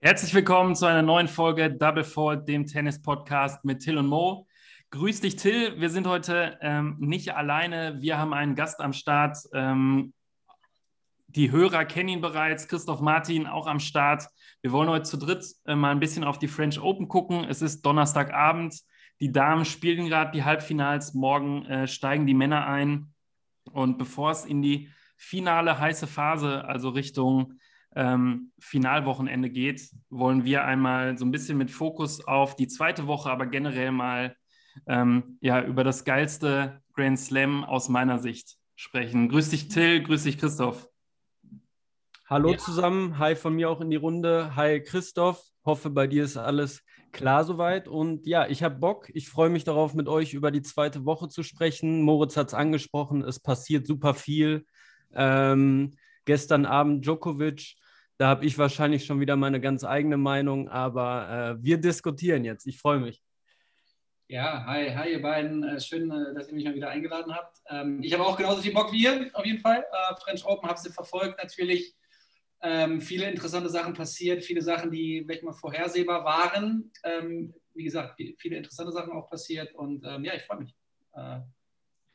Herzlich willkommen zu einer neuen Folge Double Fault, dem Tennis-Podcast mit Till und Mo. Grüß dich, Till. Wir sind heute ähm, nicht alleine. Wir haben einen Gast am Start. Ähm, die Hörer kennen ihn bereits. Christoph Martin auch am Start. Wir wollen heute zu dritt äh, mal ein bisschen auf die French Open gucken. Es ist Donnerstagabend. Die Damen spielen gerade die Halbfinals. Morgen äh, steigen die Männer ein. Und bevor es in die finale heiße Phase, also Richtung ähm, Finalwochenende geht, wollen wir einmal so ein bisschen mit Fokus auf die zweite Woche, aber generell mal ähm, ja, über das geilste Grand Slam aus meiner Sicht sprechen. Grüß dich, Till, grüß dich, Christoph. Hallo ja. zusammen, hi von mir auch in die Runde. Hi Christoph, hoffe bei dir ist alles klar soweit. Und ja, ich habe Bock, ich freue mich darauf, mit euch über die zweite Woche zu sprechen. Moritz hat es angesprochen, es passiert super viel. Ähm, gestern Abend Djokovic, da habe ich wahrscheinlich schon wieder meine ganz eigene Meinung, aber äh, wir diskutieren jetzt. Ich freue mich. Ja, hi, hi ihr beiden. Äh, schön, äh, dass ihr mich mal wieder eingeladen habt. Ähm, ich habe auch genauso viel Bock wie ihr, auf jeden Fall. Äh, French Open habe sie verfolgt, natürlich. Ähm, viele interessante Sachen passiert, viele Sachen, die vielleicht mal vorhersehbar waren. Ähm, wie gesagt, viele interessante Sachen auch passiert und ähm, ja, ich freue mich. Äh,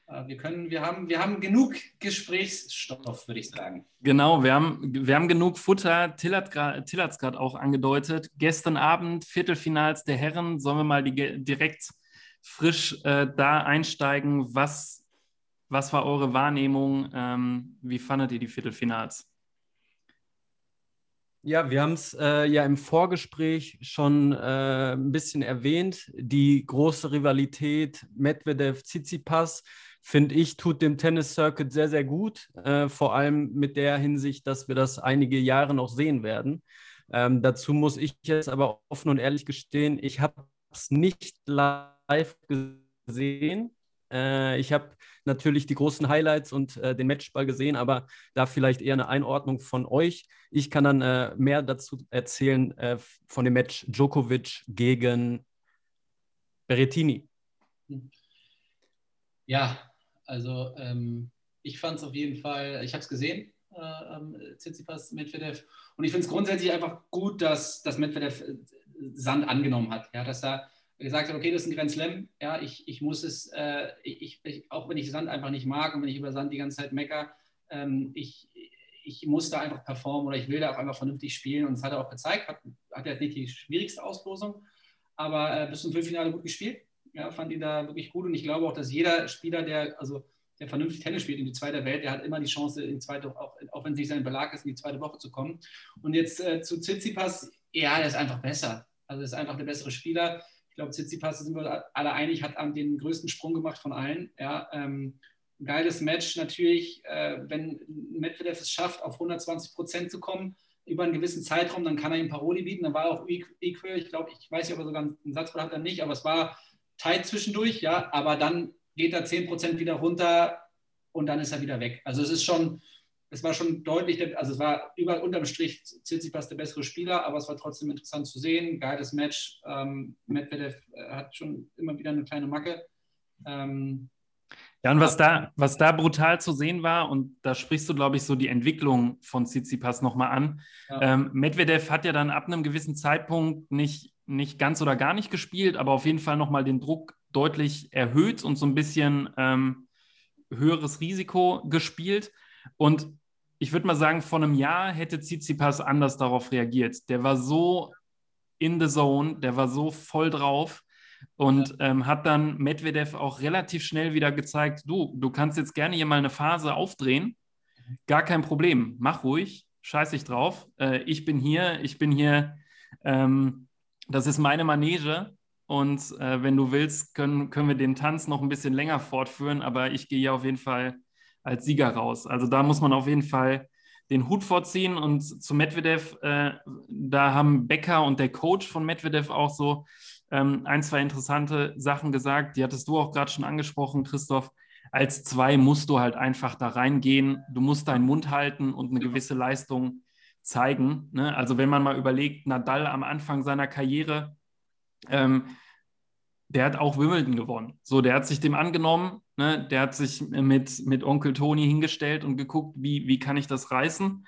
äh, wir können, wir haben, wir haben genug Gesprächsstoff, würde ich sagen. Genau, wir haben, wir haben genug Futter. Till hat es gerade auch angedeutet. Gestern Abend Viertelfinals der Herren. Sollen wir mal die, direkt frisch äh, da einsteigen? Was, was war eure Wahrnehmung? Ähm, wie fandet ihr die Viertelfinals? Ja, wir haben es äh, ja im Vorgespräch schon äh, ein bisschen erwähnt. Die große Rivalität Medvedev-Tsitsipas, finde ich, tut dem Tennis-Circuit sehr, sehr gut. Äh, vor allem mit der Hinsicht, dass wir das einige Jahre noch sehen werden. Ähm, dazu muss ich jetzt aber offen und ehrlich gestehen, ich habe es nicht live gesehen. Äh, ich habe natürlich die großen Highlights und äh, den Matchball gesehen, aber da vielleicht eher eine Einordnung von euch. Ich kann dann äh, mehr dazu erzählen äh, von dem Match Djokovic gegen Berrettini. Ja, also ähm, ich fand es auf jeden Fall, ich habe es gesehen, äh, ähm, Tsitsipas, Medvedev. Und ich finde es grundsätzlich einfach gut, dass, dass Medvedev äh, Sand angenommen hat. Ja, dass er gesagt hat, okay, das ist ein Grand Slam, ja, ich, ich muss es, äh, ich, ich, auch wenn ich Sand einfach nicht mag und wenn ich über Sand die ganze Zeit mecker, ähm, ich, ich muss da einfach performen oder ich will da auch einfach vernünftig spielen. Und das hat er auch gezeigt, hat, hat jetzt nicht die schwierigste Auslosung, aber äh, bis zum Viertelfinale gut gespielt, ja, fand ihn da wirklich gut. Und ich glaube auch, dass jeder Spieler, der, also der vernünftig Tennis spielt in die zweite Welt, der hat immer die Chance, in zweite, auch, auch wenn es nicht sein Belag ist, in die zweite Woche zu kommen. Und jetzt äh, zu Tsitsipas, ja, der ist einfach besser. Also ist einfach der bessere Spieler ich glaube, Tsitsipas, sind wir alle einig, hat den größten Sprung gemacht von allen. Ja, ähm, geiles Match natürlich, äh, wenn Medvedev es schafft, auf 120 Prozent zu kommen über einen gewissen Zeitraum, dann kann er ihm Paroli bieten. Dann war auch equal. Ich glaube, ich weiß nicht, ob er sogar einen Satzball hat er nicht, aber es war tight zwischendurch, ja. Aber dann geht er 10 Prozent wieder runter und dann ist er wieder weg. Also es ist schon, es war schon deutlich, also es war über, unterm Strich Tsitsipas der bessere Spieler, aber es war trotzdem interessant zu sehen. Geiles Match. Ähm, Medvedev äh, hat schon immer wieder eine kleine Macke. Ähm, ja, und was da, was da brutal zu sehen war, und da sprichst du, glaube ich, so die Entwicklung von Tsitsipas nochmal an. Ja. Ähm, Medvedev hat ja dann ab einem gewissen Zeitpunkt nicht, nicht ganz oder gar nicht gespielt, aber auf jeden Fall nochmal den Druck deutlich erhöht und so ein bisschen ähm, höheres Risiko gespielt. Und ich würde mal sagen, vor einem Jahr hätte Tsitsipas anders darauf reagiert. Der war so in the zone, der war so voll drauf und ähm, hat dann Medvedev auch relativ schnell wieder gezeigt, du, du kannst jetzt gerne hier mal eine Phase aufdrehen, gar kein Problem, mach ruhig, scheiß ich drauf, äh, ich bin hier, ich bin hier, ähm, das ist meine Manege und äh, wenn du willst, können, können wir den Tanz noch ein bisschen länger fortführen, aber ich gehe hier auf jeden Fall als Sieger raus. Also da muss man auf jeden Fall den Hut vorziehen. Und zu Medvedev, äh, da haben Becker und der Coach von Medvedev auch so ähm, ein, zwei interessante Sachen gesagt. Die hattest du auch gerade schon angesprochen, Christoph. Als zwei musst du halt einfach da reingehen. Du musst deinen Mund halten und eine gewisse Leistung zeigen. Ne? Also wenn man mal überlegt, Nadal am Anfang seiner Karriere, ähm, der hat auch Wimbledon gewonnen. So, der hat sich dem angenommen, Ne? Der hat sich mit, mit Onkel Toni hingestellt und geguckt, wie, wie kann ich das reißen.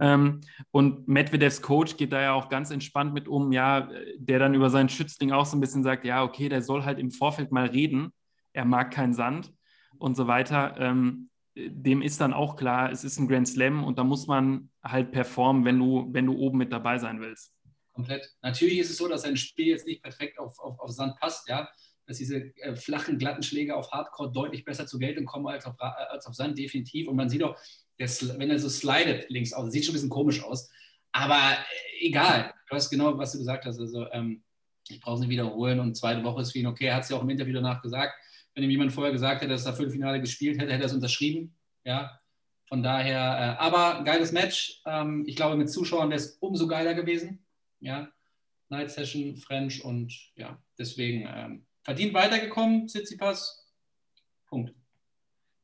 Ähm, und Medvedevs Coach geht da ja auch ganz entspannt mit um, ja, der dann über seinen Schützling auch so ein bisschen sagt, ja, okay, der soll halt im Vorfeld mal reden, er mag keinen Sand und so weiter. Ähm, dem ist dann auch klar, es ist ein Grand Slam und da muss man halt performen, wenn du, wenn du oben mit dabei sein willst. Komplett. Natürlich ist es so, dass sein Spiel jetzt nicht perfekt auf, auf, auf Sand passt, ja. Dass diese äh, flachen, glatten Schläge auf Hardcore deutlich besser zur Geltung kommen als auf, als auf Sand, definitiv. Und man sieht auch, der, wenn er so slidet links aus, sieht schon ein bisschen komisch aus. Aber äh, egal, du hast genau, was du gesagt hast. Also, ähm, ich brauche es nicht wiederholen und zweite Woche ist für ihn okay. Er hat es ja auch im Interview danach gesagt. Wenn ihm jemand vorher gesagt hätte, dass er Viertelfinale gespielt hätte, hätte er es unterschrieben. Ja, von daher, äh, aber geiles Match. Ähm, ich glaube, mit Zuschauern wäre es umso geiler gewesen. Ja, Night Session, French und ja, deswegen ähm, verdient weitergekommen, Tsitsipas. Punkt.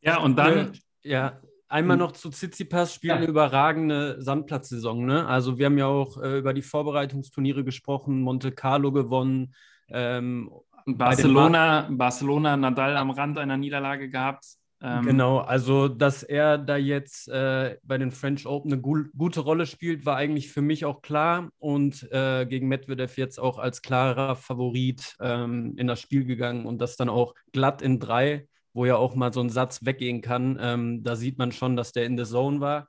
Ja, und dann, ja, Einmal hm. noch zu Tsitsipas, spielt ja. eine überragende Sandplatzsaison. Ne? Also wir haben ja auch äh, über die Vorbereitungsturniere gesprochen, Monte Carlo gewonnen. Ähm, Barcelona, Barcelona, Nadal am Rand einer Niederlage gehabt. Ähm, genau, also dass er da jetzt äh, bei den French Open eine gu gute Rolle spielt, war eigentlich für mich auch klar und äh, gegen Medvedev jetzt auch als klarer Favorit ähm, in das Spiel gegangen und das dann auch glatt in drei wo ja auch mal so ein Satz weggehen kann. Ähm, da sieht man schon, dass der in der Zone war.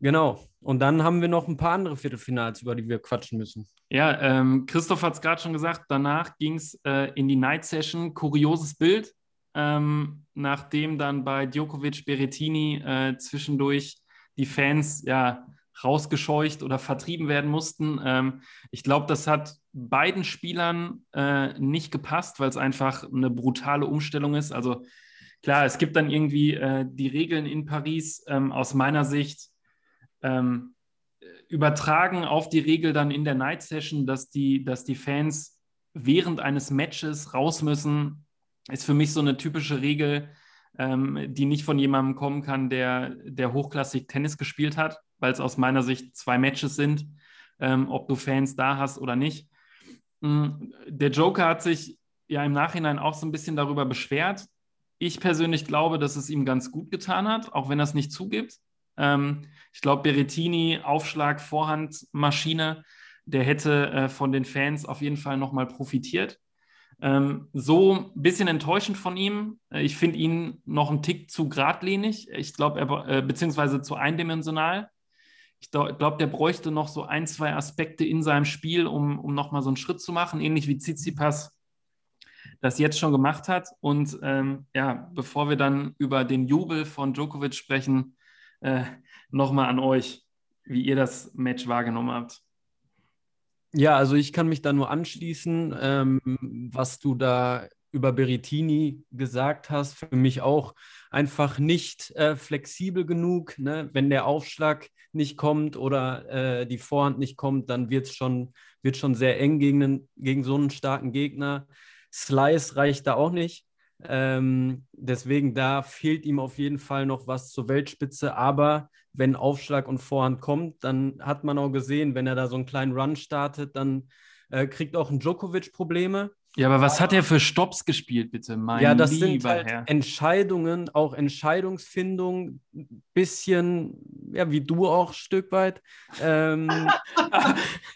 Genau. Und dann haben wir noch ein paar andere Viertelfinals, über die wir quatschen müssen. Ja, ähm, Christoph hat es gerade schon gesagt, danach ging es äh, in die Night Session. Kurioses Bild, ähm, nachdem dann bei Djokovic Berettini äh, zwischendurch die Fans ja rausgescheucht oder vertrieben werden mussten. Ähm, ich glaube, das hat beiden Spielern äh, nicht gepasst, weil es einfach eine brutale Umstellung ist. Also klar, es gibt dann irgendwie äh, die Regeln in Paris ähm, aus meiner Sicht ähm, übertragen auf die Regel dann in der Night Session, dass die, dass die Fans während eines Matches raus müssen, ist für mich so eine typische Regel, ähm, die nicht von jemandem kommen kann, der, der hochklassig Tennis gespielt hat, weil es aus meiner Sicht zwei Matches sind, ähm, ob du Fans da hast oder nicht. Mm, der Joker hat sich ja im Nachhinein auch so ein bisschen darüber beschwert. Ich persönlich glaube, dass es ihm ganz gut getan hat, auch wenn er es nicht zugibt. Ähm, ich glaube, Berettini, Aufschlag, Vorhand, Maschine, der hätte äh, von den Fans auf jeden Fall nochmal profitiert. Ähm, so ein bisschen enttäuschend von ihm. Äh, ich finde ihn noch einen Tick zu geradlinig. Ich glaube, er äh, beziehungsweise zu eindimensional. Ich glaube, der bräuchte noch so ein, zwei Aspekte in seinem Spiel, um, um nochmal so einen Schritt zu machen, ähnlich wie Tsitsipas das jetzt schon gemacht hat. Und ähm, ja, bevor wir dann über den Jubel von Djokovic sprechen, äh, nochmal an euch, wie ihr das Match wahrgenommen habt. Ja, also ich kann mich da nur anschließen, ähm, was du da über Berettini gesagt hast. Für mich auch einfach nicht äh, flexibel genug. Ne? Wenn der Aufschlag nicht kommt oder äh, die Vorhand nicht kommt, dann wird es schon, wird schon sehr eng gegen, gegen so einen starken Gegner. Slice reicht da auch nicht. Ähm, deswegen da fehlt ihm auf jeden Fall noch was zur Weltspitze. Aber wenn Aufschlag und Vorhand kommt, dann hat man auch gesehen, wenn er da so einen kleinen Run startet, dann äh, kriegt auch ein Djokovic Probleme. Ja, aber was hat er für Stops gespielt, bitte? Mein ja, das sind halt Herr. Entscheidungen, auch Entscheidungsfindung, bisschen, ja, wie du auch ein Stück weit. Ähm,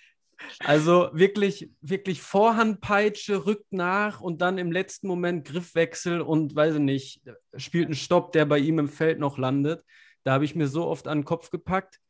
Also wirklich, wirklich Vorhandpeitsche, rückt nach und dann im letzten Moment Griffwechsel und weiß ich nicht, spielt einen Stopp, der bei ihm im Feld noch landet. Da habe ich mir so oft an den Kopf gepackt.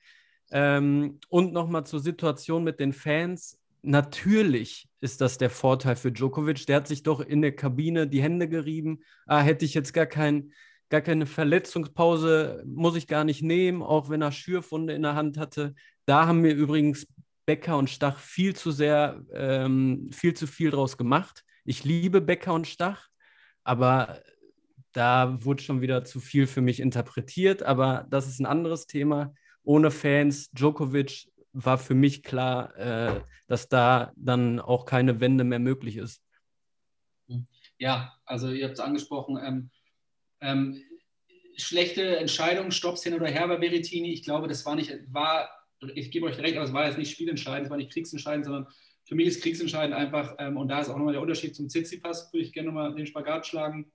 Ähm, und nochmal zur Situation mit den Fans. Natürlich ist das der Vorteil für Djokovic. Der hat sich doch in der Kabine die Hände gerieben. Ah, hätte ich jetzt gar, kein, gar keine Verletzungspause, muss ich gar nicht nehmen, auch wenn er Schürfunde in der Hand hatte. Da haben wir übrigens Becker und Stach viel zu sehr, ähm, viel zu viel draus gemacht. Ich liebe Becker und Stach, aber da wurde schon wieder zu viel für mich interpretiert. Aber das ist ein anderes Thema. Ohne Fans, Djokovic war für mich klar, äh, dass da dann auch keine Wende mehr möglich ist. Ja, also ihr habt es angesprochen. Ähm, ähm, schlechte Entscheidung, Stopps hin oder her bei Berettini. Ich glaube, das war nicht, war ich gebe euch recht, aber es war jetzt nicht spielentscheidend, es war nicht kriegsentscheidend, sondern für mich ist kriegsentscheidend einfach, ähm, und da ist auch nochmal der Unterschied zum Tsitsipas, würde ich gerne nochmal den Spagat schlagen.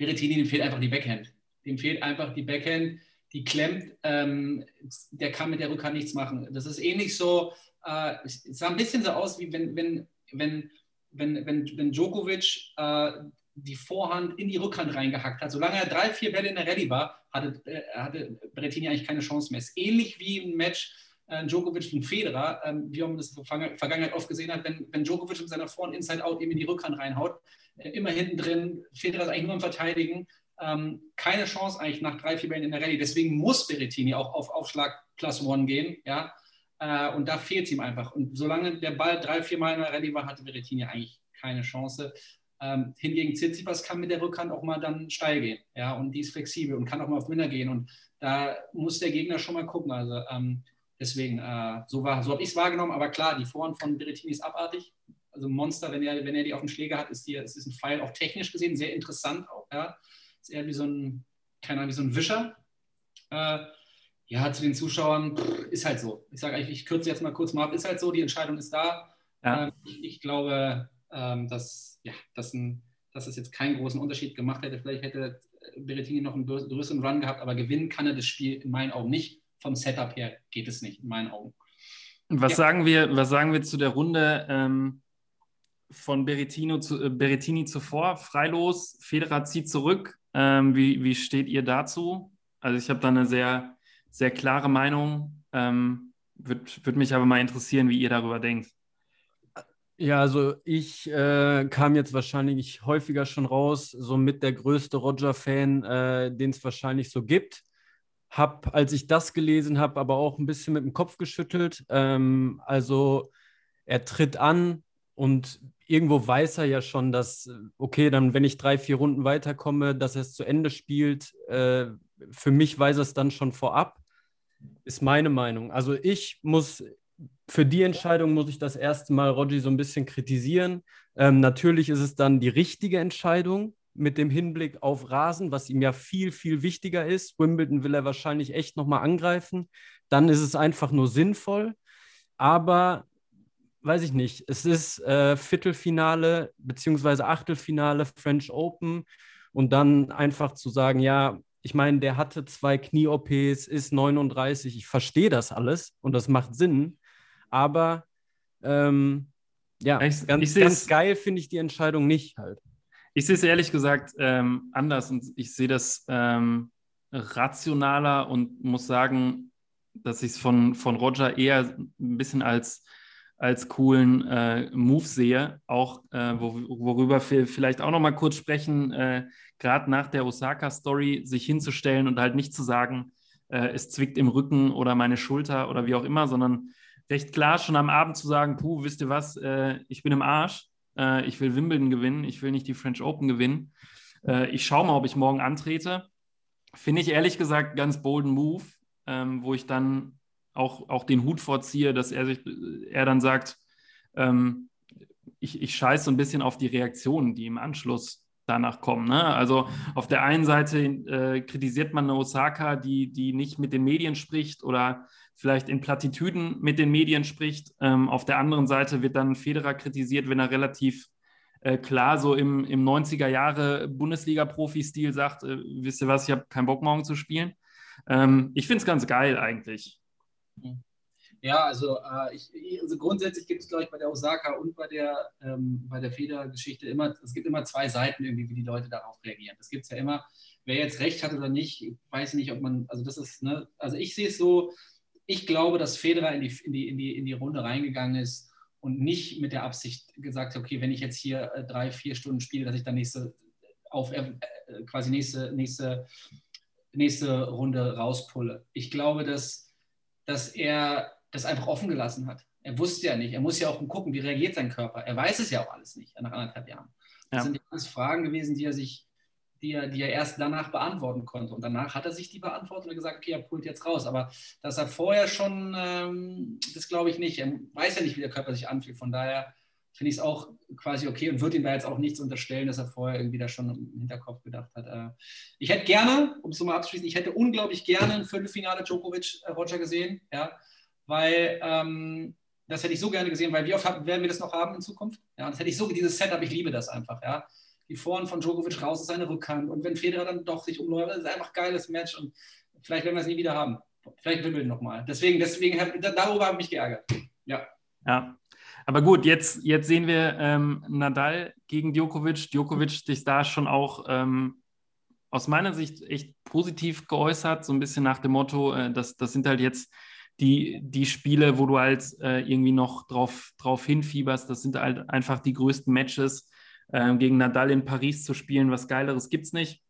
Berrettini, dem fehlt einfach die Backhand. Dem fehlt einfach die Backhand, die klemmt, ähm, der kann mit der Rückhand nichts machen. Das ist ähnlich so, äh, es sah ein bisschen so aus, wie wenn, wenn, wenn, wenn, wenn, wenn Djokovic äh, die Vorhand in die Rückhand reingehackt hat. Solange er drei, vier Bälle in der Rallye war, hatte, äh, hatte Berrettini eigentlich keine Chance mehr. Es ist ähnlich wie ein Match äh, Djokovic und Federer, ähm, wie man das in der Vergangenheit oft gesehen hat, wenn, wenn Djokovic mit seiner Vorhand Inside-Out eben in die Rückhand reinhaut, immer hinten drin, Federer ist eigentlich nur am Verteidigen, ähm, keine Chance eigentlich nach drei, vier Bällen in der Rallye. Deswegen muss Berrettini auch auf Aufschlag Plus One gehen, ja, äh, und da fehlt ihm einfach. Und solange der Ball drei, vier Mal in der Rallye war, hatte Berrettini eigentlich keine Chance. Ähm, hingegen Tsitsipas kann mit der Rückhand auch mal dann steil gehen, ja, und die ist flexibel und kann auch mal auf Winner gehen. Und da muss der Gegner schon mal gucken. Also ähm, deswegen, äh, so, so habe ich es wahrgenommen. Aber klar, die Vorhand von Berrettini ist abartig. Also Monster, wenn er, wenn er die auf den Schläger hat, ist die, ist ein Pfeil auch technisch gesehen sehr interessant auch, ja. Ist eher wie so ein, keine Ahnung, wie so ein Wischer. Äh, ja, zu den Zuschauern pff, ist halt so. Ich sage eigentlich, ich kürze jetzt mal kurz mal ab, ist halt so, die Entscheidung ist da. Ja. Ähm, ich, ich, glaube, ähm, dass, ja, dass, ein, dass es jetzt keinen großen Unterschied gemacht hätte. Vielleicht hätte Berrettini noch einen größeren Run gehabt, aber gewinnen kann er das Spiel in meinen Augen nicht. Vom Setup her geht es nicht, in meinen Augen. Was, ja. sagen, wir, was sagen wir zu der Runde ähm, von Berrettino zu, äh, Berrettini zuvor? Freilos, Federer zieht zurück. Ähm, wie, wie steht ihr dazu? Also ich habe da eine sehr, sehr klare Meinung. Ähm, Würde würd mich aber mal interessieren, wie ihr darüber denkt. Ja, also ich äh, kam jetzt wahrscheinlich häufiger schon raus, so mit der größte Roger-Fan, äh, den es wahrscheinlich so gibt. Hab, als ich das gelesen habe, aber auch ein bisschen mit dem Kopf geschüttelt. Ähm, also er tritt an und irgendwo weiß er ja schon, dass, okay, dann, wenn ich drei, vier Runden weiterkomme, dass er es zu Ende spielt. Äh, für mich weiß er es dann schon vorab, ist meine Meinung. Also ich muss für die Entscheidung muss ich das erste Mal Roger so ein bisschen kritisieren. Ähm, natürlich ist es dann die richtige Entscheidung mit dem Hinblick auf Rasen, was ihm ja viel, viel wichtiger ist. Wimbledon will er wahrscheinlich echt nochmal angreifen. Dann ist es einfach nur sinnvoll. Aber weiß ich nicht, es ist äh, Viertelfinale beziehungsweise Achtelfinale French Open und dann einfach zu sagen, ja, ich meine, der hatte zwei Knie-OPs, ist 39, ich verstehe das alles und das macht Sinn, aber ähm, ja, ich, ganz, ich ganz geil finde ich die Entscheidung nicht halt. Ich sehe es ehrlich gesagt ähm, anders und ich sehe das ähm, rationaler und muss sagen, dass ich es von, von Roger eher ein bisschen als, als coolen äh, Move sehe. Auch äh, wo, worüber wir vielleicht auch noch mal kurz sprechen, äh, gerade nach der Osaka-Story, sich hinzustellen und halt nicht zu sagen, äh, es zwickt im Rücken oder meine Schulter oder wie auch immer, sondern recht klar schon am Abend zu sagen, puh, wisst ihr was, äh, ich bin im Arsch, äh, ich will Wimbledon gewinnen, ich will nicht die French Open gewinnen. Ich schaue mal, ob ich morgen antrete. Finde ich ehrlich gesagt ganz bolden Move, ähm, wo ich dann auch, auch den Hut vorziehe, dass er sich, er dann sagt, ähm, ich, ich scheiße so ein bisschen auf die Reaktionen, die im Anschluss danach kommen. Ne? Also auf der einen Seite äh, kritisiert man eine Osaka, die, die nicht mit den Medien spricht oder vielleicht in Plattitüden mit den Medien spricht. Ähm, auf der anderen Seite wird dann Federer kritisiert, wenn er relativ äh, klar so im, im 90er Jahre Bundesliga-Profi-Stil sagt, äh, wisst ihr was, ich habe keinen Bock morgen zu spielen. Ähm, ich finde es ganz geil eigentlich. Ja, also, äh, ich, also grundsätzlich gibt es, glaube ich, bei der Osaka und bei der, ähm, bei der Feder-Geschichte immer, es gibt immer zwei Seiten irgendwie, wie die Leute darauf reagieren. Das gibt es ja immer. Wer jetzt recht hat oder nicht, ich weiß nicht, ob man, also das ist, ne, also ich sehe es so, ich glaube, dass Federer in die, in, die, in, die, in die Runde reingegangen ist und nicht mit der Absicht gesagt hat, okay, wenn ich jetzt hier äh, drei, vier Stunden spiele, dass ich dann nächste auf äh, quasi nächste, nächste, nächste Runde rauspulle. Ich glaube, dass, dass er das einfach offen gelassen hat. Er wusste ja nicht, er muss ja auch gucken, wie reagiert sein Körper. Er weiß es ja auch alles nicht nach anderthalb Jahren. Das ja. sind alles Fragen gewesen, die er sich, die er, die er erst danach beantworten konnte. Und danach hat er sich die beantwortet und gesagt, okay, er pullt jetzt raus. Aber dass er vorher schon, ähm, das glaube ich nicht. Er weiß ja nicht, wie der Körper sich anfühlt. Von daher finde ich es auch quasi okay und würde ihm da jetzt auch nichts unterstellen, dass er vorher irgendwie da schon im Hinterkopf gedacht hat. Äh, ich hätte gerne, um es so mal abzuschließen, ich hätte unglaublich gerne ein Viertelfinale Djokovic-Roger äh, gesehen. Ja weil ähm, das hätte ich so gerne gesehen, weil wie oft werden wir das noch haben in Zukunft? Ja, das hätte ich so, dieses Setup, ich liebe das einfach, ja. die Vorhand von Djokovic raus ist seine Rückhand. Und wenn Federer dann doch sich umläuft, das ist einfach ein geiles Match. Und vielleicht werden wir es nie wieder haben. Vielleicht Wimbledon nochmal. Deswegen, deswegen darüber habe ich mich geärgert. Ja. Ja. Aber gut, jetzt, jetzt sehen wir ähm, Nadal gegen Djokovic. Djokovic sich da schon auch ähm, aus meiner Sicht echt positiv geäußert, so ein bisschen nach dem Motto, äh, das, das sind halt jetzt die, die Spiele, wo du halt äh, irgendwie noch drauf, drauf hinfieberst. Das sind halt einfach die größten Matches. Äh, gegen Nadal in Paris zu spielen, was Geileres gibt es nicht.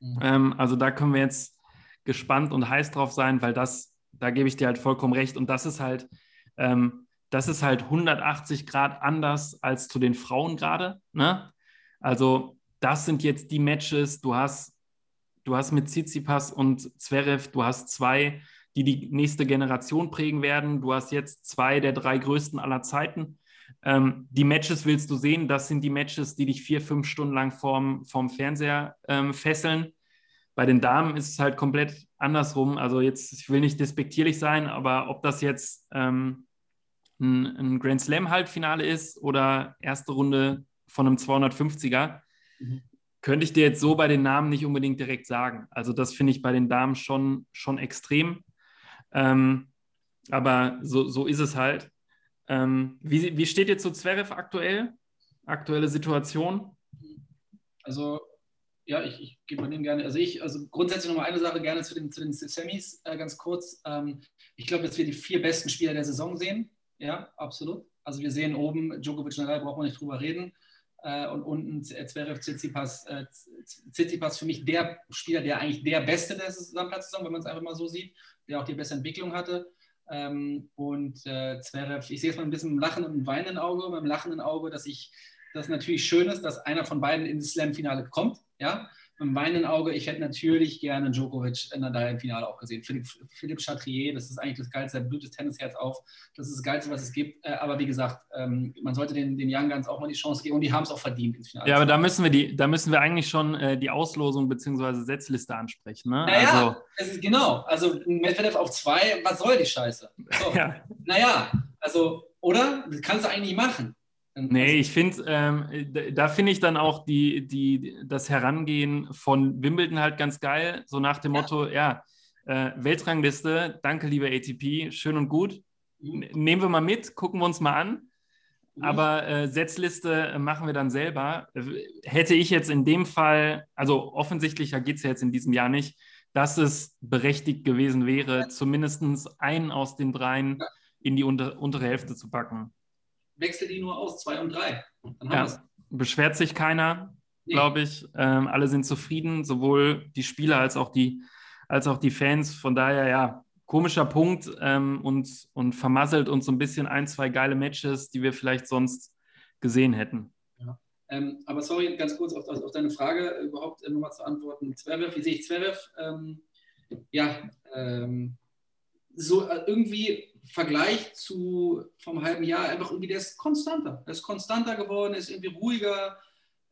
Mhm. Ähm, also da können wir jetzt gespannt und heiß drauf sein, weil das, da gebe ich dir halt vollkommen recht. Und das ist halt, ähm, das ist halt 180 Grad anders als zu den Frauen gerade. Ne? Also das sind jetzt die Matches, du hast, du hast mit Tsitsipas und Zverev, du hast zwei, die die nächste Generation prägen werden. Du hast jetzt zwei der drei größten aller Zeiten. Ähm, die Matches willst du sehen, das sind die Matches, die dich vier, fünf Stunden lang vorm, vorm Fernseher ähm, fesseln. Bei den Damen ist es halt komplett andersrum. Also jetzt, ich will nicht despektierlich sein, aber ob das jetzt ähm, ein, ein Grand Slam-Halbfinale ist oder erste Runde von einem 250er, mhm. könnte ich dir jetzt so bei den Namen nicht unbedingt direkt sagen. Also das finde ich bei den Damen schon, schon extrem. Ähm, aber so, so ist es halt. Ähm, wie, wie steht ihr zu Zverev aktuell? Aktuelle Situation? Also, ja, ich, ich gebe dem gerne. Also, ich, also grundsätzlich nochmal eine Sache gerne zu den, zu den Semis, äh, ganz kurz. Ähm, ich glaube, dass wir die vier besten Spieler der Saison sehen. Ja, absolut. Also, wir sehen oben Djokovic Nadal, braucht man nicht drüber reden. Äh, und unten Zverev, Tsitsipas, äh, Tsitsipas für mich der Spieler, der eigentlich der Beste der Saison, wenn man es einfach mal so sieht, der auch die beste Entwicklung hatte. Ähm, und äh, Zverev, ich sehe es mal ein bisschen mit einem lachenden und weinenden Auge, mit einem lachenden Auge, dass ich das natürlich schön ist, dass einer von beiden ins Slam-Finale kommt. Ja, einem weinenden Auge, ich hätte natürlich gerne Djokovic in Nadal im Finale auch gesehen. Philipp, Philipp Chatrier, das ist eigentlich das Geilste, der blüht das Tennisherz auf. Das ist das Geilste, was es gibt. Äh, aber wie gesagt, ähm, man sollte den, den Young Guns auch mal die Chance geben und die haben es auch verdient ins Finale. Ja, aber da müssen wir, die, da müssen wir eigentlich schon äh, die Auslosung bzw. Setzliste ansprechen. Ne? Naja, also, ist, genau. Also Medvedev auf zwei, was soll die Scheiße? So. ja. Naja, also, oder? Das kannst du eigentlich machen. Nee, also ich finde, ähm, da finde ich dann auch die, die, das Herangehen von Wimbledon halt ganz geil, so nach dem ja. Motto, ja, äh, Weltrangliste, danke lieber ATP, schön und gut. Mhm. Nehmen wir mal mit, gucken wir uns mal an. Mhm. Aber äh, Setzliste machen wir dann selber. Hätte ich jetzt in dem Fall, also offensichtlicher geht es ja jetzt in diesem Jahr nicht, dass es berechtigt gewesen wäre, zumindest einen aus den dreien in die unter, untere Hälfte zu packen wechsel die nur aus, zwei und drei. ja, beschwert sich keiner, nee. glaube ich. Ähm, alle sind zufrieden, sowohl die Spieler als auch die, als auch die Fans. Von daher, ja, komischer Punkt ähm, und, und vermasselt uns so ein bisschen ein, zwei geile Matches, die wir vielleicht sonst gesehen hätten. Ja. Ähm, aber sorry, ganz kurz auf, auf deine Frage überhaupt äh, nochmal zu antworten. Zverev, wie sehe ich Zverev? Ähm, ja, ähm, so äh, irgendwie Vergleich zu vom halben Jahr einfach irgendwie, der ist konstanter. Er ist konstanter geworden, ist irgendwie ruhiger.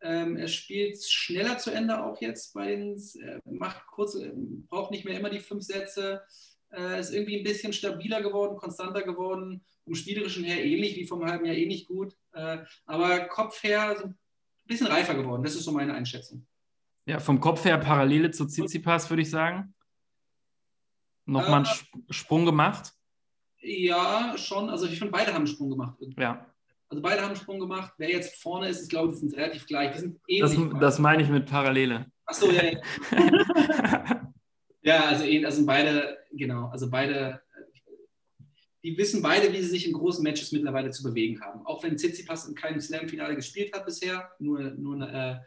Ähm, er spielt schneller zu Ende auch jetzt bei den, er macht kurze, braucht nicht mehr immer die fünf Sätze. Äh, ist irgendwie ein bisschen stabiler geworden, konstanter geworden. Vom Spielerischen her ähnlich wie vom halben Jahr ähnlich gut. Äh, aber Kopf her so ein bisschen reifer geworden. Das ist so meine Einschätzung. Ja, vom Kopf her Parallele zu Tsitsipas, würde ich sagen. Nochmal äh, einen Sprung gemacht. Ja, schon. Also ich finde, beide haben einen Sprung gemacht. Ja. Also beide haben einen Sprung gemacht. Wer jetzt vorne ist, ist glaube ich, sind relativ gleich. Die sind ähnlich. Das, das meine ich mit Parallele. Achso, ja. Ja, ja also, also beide, genau, also beide, die wissen beide, wie sie sich in großen Matches mittlerweile zu bewegen haben. Auch wenn Tsitsipas in keinem Slam-Finale gespielt hat bisher, nur, nur, äh,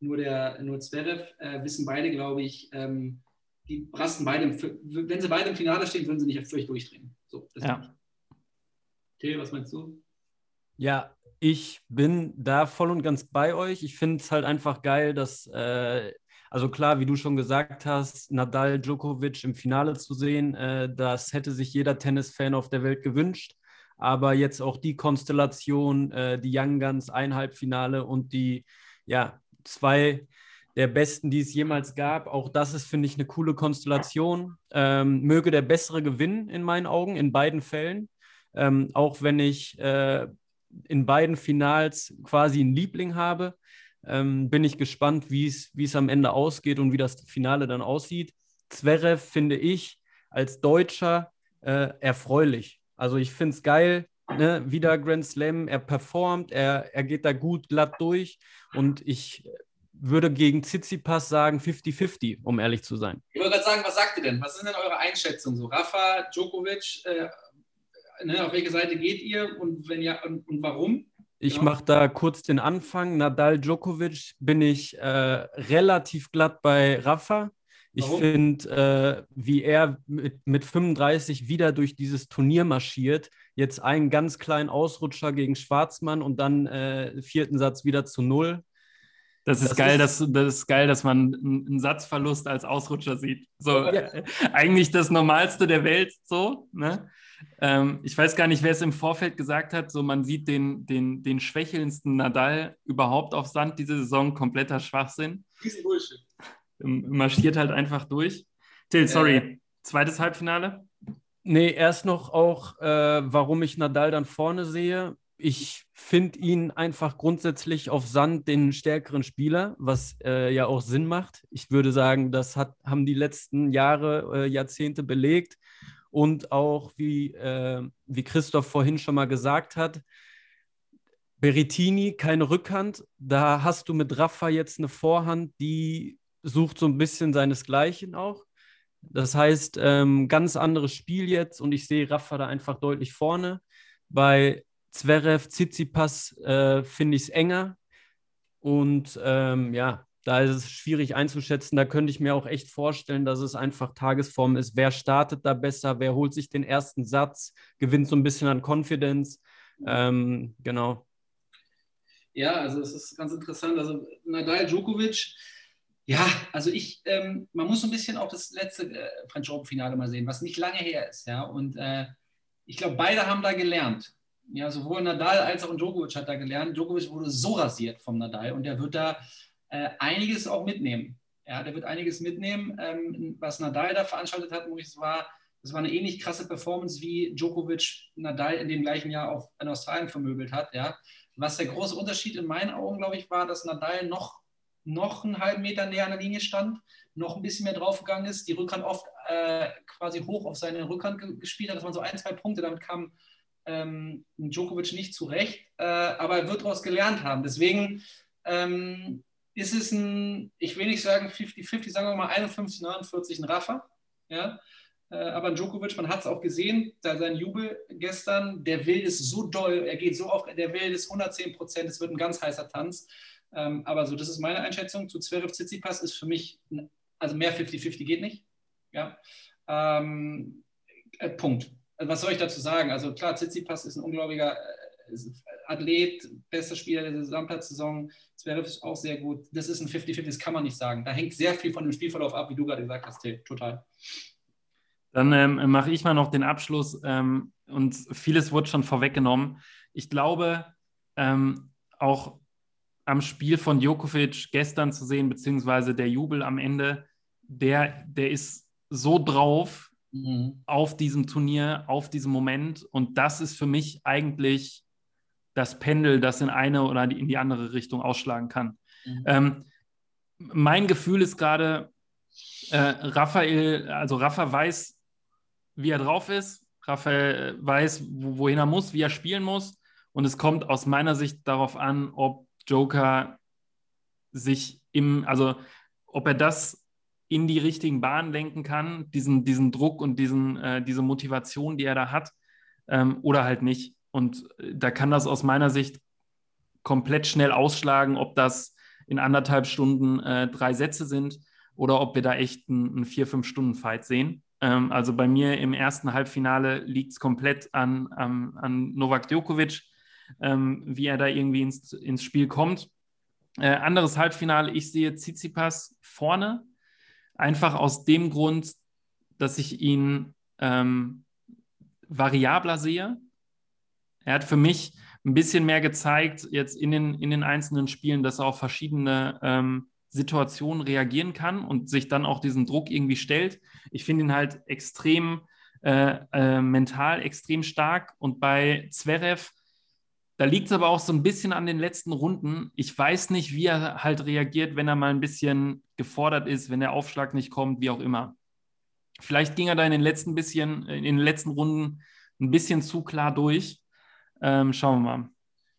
nur, der, nur Zverev, äh, wissen beide, glaube ich, ähm, die rasten beide, im, wenn sie beide im Finale stehen, würden sie nicht völlig durchdrehen. So, ja. Till, was meinst du? Ja, ich bin da voll und ganz bei euch. Ich finde es halt einfach geil, dass, äh, also klar, wie du schon gesagt hast, Nadal Djokovic im Finale zu sehen, äh, das hätte sich jeder Tennisfan auf der Welt gewünscht. Aber jetzt auch die Konstellation, äh, die Young Guns, ein Halbfinale und die ja, zwei der besten, die es jemals gab. Auch das ist, finde ich, eine coole Konstellation. Ähm, möge der Bessere gewinnen, in meinen Augen, in beiden Fällen. Ähm, auch wenn ich äh, in beiden Finals quasi einen Liebling habe. ähm, bin ich gespannt, wie es am Ende ausgeht und wie das Finale dann aussieht. Zverev finde ich als Deutscher äh, erfreulich. Also ich finde es geil, ne? wieder Grand Slam, er performt, er, er geht da gut glatt durch und ich würde gegen Tsitsipas sagen 50-50, um ehrlich zu sein. Ich wollte gerade sagen, was sagt ihr denn? Was sind denn eure Einschätzungen? So Rafa, Djokovic, äh, ne, auf welche Seite geht ihr und wenn ja und, und warum? Ich ja. mache da kurz den Anfang. Nadal Djokovic bin ich äh, relativ glatt bei Rafa. Ich finde, äh, wie er mit, mit 35 wieder durch dieses Turnier marschiert, jetzt einen ganz kleinen Ausrutscher gegen Schwarzmann und dann äh, vierten Satz wieder zu null. Das ist das geil, ist, dass, das ist geil, dass man einen Satzverlust als Ausrutscher sieht. So, ja. eigentlich das Normalste der Welt, so. Ne? Ähm, ich weiß gar nicht, wer es im Vorfeld gesagt hat. So, man sieht den, den, den schwächelndsten Nadal überhaupt auf Sand diese Saison, kompletter Schwachsinn. Riesen Bullshit. Ähm, marschiert halt einfach durch. Till, sorry, äh, zweites Halbfinale? Nee, erst noch auch, äh, warum ich Nadal dann vorne sehe ich finde ihn einfach grundsätzlich auf Sand den stärkeren Spieler, was äh, ja auch Sinn macht. Ich würde sagen, das hat, haben die letzten Jahre, äh, Jahrzehnte belegt. Und auch, wie, äh, wie Christoph vorhin schon mal gesagt hat, Berettini, keine Rückhand. Da hast du mit Rafa jetzt eine Vorhand, die sucht so ein bisschen seinesgleichen auch. Das heißt, ähm, ganz anderes Spiel jetzt und ich sehe Rafa da einfach deutlich vorne. Bei Zverev, Tsitsipas äh, finde ich es enger. Und ähm, ja, da ist es schwierig einzuschätzen. Da könnte ich mir auch echt vorstellen, dass es einfach Tagesform ist. Wer startet da besser? Wer holt sich den ersten Satz? Gewinnt so ein bisschen an Confidence? Ähm, genau. Ja, also es ist ganz interessant. Also Nadal Djokovic, ja, also ich, ähm, man muss so ein bisschen auch das letzte äh, French Open Finale mal sehen, was nicht lange her ist. Ja, und äh, ich glaube, beide haben da gelernt ja, sowohl Nadal als auch Djokovic hat da gelernt. Djokovic wurde so rasiert vom Nadal und der wird da äh, einiges auch mitnehmen. Ja, der wird einiges mitnehmen. Ähm, was Nadal da veranstaltet hat, das war, das war eine ähnlich krasse Performance, wie Djokovic Nadal in dem gleichen Jahr auf, in Australien vermöbelt hat. Ja. Was der große Unterschied in meinen Augen, glaube ich, war, dass Nadal noch, noch einen halben Meter näher an der Linie stand, noch ein bisschen mehr draufgegangen ist, die Rückhand oft äh, quasi hoch auf seine Rückhand gespielt hat. Das waren so ein, zwei Punkte, damit kam ähm, Djokovic nicht zurecht, äh, aber er wird daraus gelernt haben. Deswegen ähm, ist es ein, ich will nicht sagen 50-50, sagen wir mal 51, 49 ein Rafa. Ja? Äh, aber Djokovic, man hat es auch gesehen, da sein Jubel gestern, der will es so doll, er geht so auf, der will es 110 Prozent, es wird ein ganz heißer Tanz. Ähm, aber so, das ist meine Einschätzung. Zu Zverev Tsitsipas ist für mich, also mehr 50-50 geht nicht. Ja? Ähm, äh, Punkt. Was soll ich dazu sagen? Also klar, Tsitsipas ist ein unglaublicher äh, Athlet, bester Spieler der Gesamtplatzsaison. Zverev ist auch sehr gut. Das ist ein 50-50, das kann man nicht sagen. Da hängt sehr viel von dem Spielverlauf ab, wie du gerade gesagt hast, Till. Total. Dann ähm, mache ich mal noch den Abschluss ähm, und vieles wurde schon vorweggenommen. Ich glaube, ähm, auch am Spiel von Djokovic gestern zu sehen, beziehungsweise der Jubel am Ende, der, der ist so drauf, mhm. auf diesem Turnier, auf diesem Moment. Und das ist für mich eigentlich das Pendel, das in eine oder in die andere Richtung ausschlagen kann. Mhm. Ähm, mein Gefühl ist gerade, äh, Raphael, also Rafa weiß, wie er drauf ist. Raphael weiß, wohin er muss, wie er spielen muss. Und es kommt aus meiner Sicht darauf an, ob Joker sich im, also ob er das in die richtigen Bahnen lenken kann, diesen, diesen Druck und diesen, äh, diese Motivation, die er da hat, ähm, oder halt nicht. Und äh, da kann das aus meiner Sicht komplett schnell ausschlagen, ob das in anderthalb Stunden äh, drei Sätze sind oder ob wir da echt einen, vier, fünf Stunden Fight sehen. Ähm, also bei mir im ersten Halbfinale liegt es komplett an, an, an Novak Djokovic, ähm, wie er da irgendwie ins, ins Spiel kommt. Äh, anderes Halbfinale, ich sehe Tsitsipas vorne, Einfach aus dem Grund, dass ich ihn ähm, variabler sehe. Er hat für mich ein bisschen mehr gezeigt, jetzt in den, in den einzelnen Spielen, dass er auf verschiedene ähm, Situationen reagieren kann und sich dann auch diesen Druck irgendwie stellt. Ich finde ihn halt extrem äh, äh, mental extrem stark und bei Zverev da liegt es aber auch so ein bisschen an den letzten Runden. Ich weiß nicht, wie er halt reagiert, wenn er mal ein bisschen gefordert ist, wenn der Aufschlag nicht kommt, wie auch immer. Vielleicht ging er da in den letzten bisschen, in den letzten Runden ein bisschen zu klar durch. Ähm, schauen wir mal.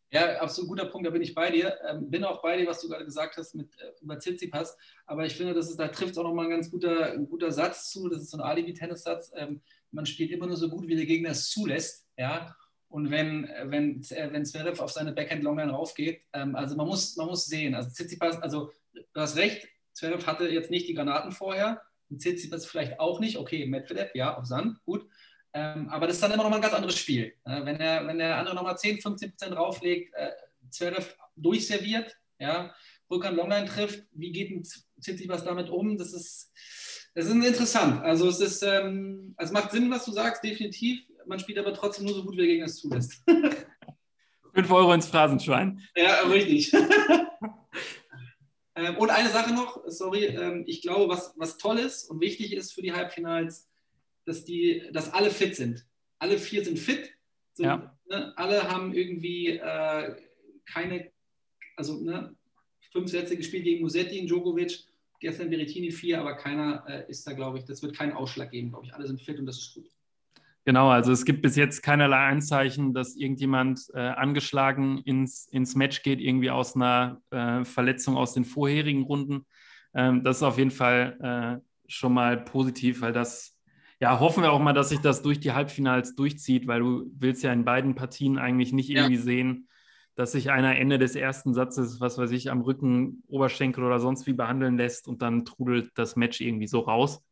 Ja, absolut guter Punkt, da bin ich bei dir. Ähm, bin auch bei dir, was du gerade gesagt hast mit äh, über Tsitsipas. Aber ich finde, das ist, da trifft es auch nochmal ein ganz guter, ein guter Satz zu. Das ist so ein Alibi-Tennis-Satz. Ähm, man spielt immer nur so gut, wie der Gegner es zulässt. Ja, und wenn, wenn, wenn Zverev auf seine Backhand-Longline raufgeht, ähm, also man muss, man muss sehen, also Tsitsipas, also du hast recht, Zverev hatte jetzt nicht die Granaten vorher, und Tsitsipas vielleicht auch nicht, okay, Medvedev, ja, auf Sand, gut, ähm, aber das ist dann immer noch mal ein ganz anderes Spiel. Äh, wenn, der, wenn der andere nochmal 10, 15 Prozent drauflegt, äh, Zverev durchserviert, ja, Rückhand Longline trifft, wie geht ein Tsitsipas damit um, das ist, das ist interessant. Also es ist, ähm, es macht Sinn, was du sagst, definitiv man spielt aber trotzdem nur so gut, wie der Gegner es zulässt. 5 Euro ins Phrasenschwein. Ja, richtig. Ähm, und eine Sache noch, sorry, ähm, ich glaube, was, was toll ist und wichtig ist für die Halbfinals, dass, die, dass alle fit sind. Alle vier sind fit. Sind, ja. ne, alle haben irgendwie äh, keine, also ne, fünf Sätze gespielt gegen Musetti und Djokovic, gestern Berrettini vier, aber keiner äh, ist da, glaube ich, das wird keinen Ausschlag geben, glaube ich. Alle sind fit und das ist gut. Genau, also es gibt bis jetzt keinerlei Anzeichen, dass irgendjemand äh, angeschlagen ins, ins Match geht, irgendwie aus einer äh, Verletzung aus den vorherigen Runden. Ähm, das ist auf jeden Fall äh, schon mal positiv, weil das, ja, hoffen wir auch mal, dass sich das durch die Halbfinals durchzieht, weil du willst ja in beiden Partien eigentlich nicht irgendwie ja. sehen, dass sich einer Ende des ersten Satzes, was weiß ich, am Rücken, Oberschenkel oder sonst wie behandeln lässt und dann trudelt das Match irgendwie so raus.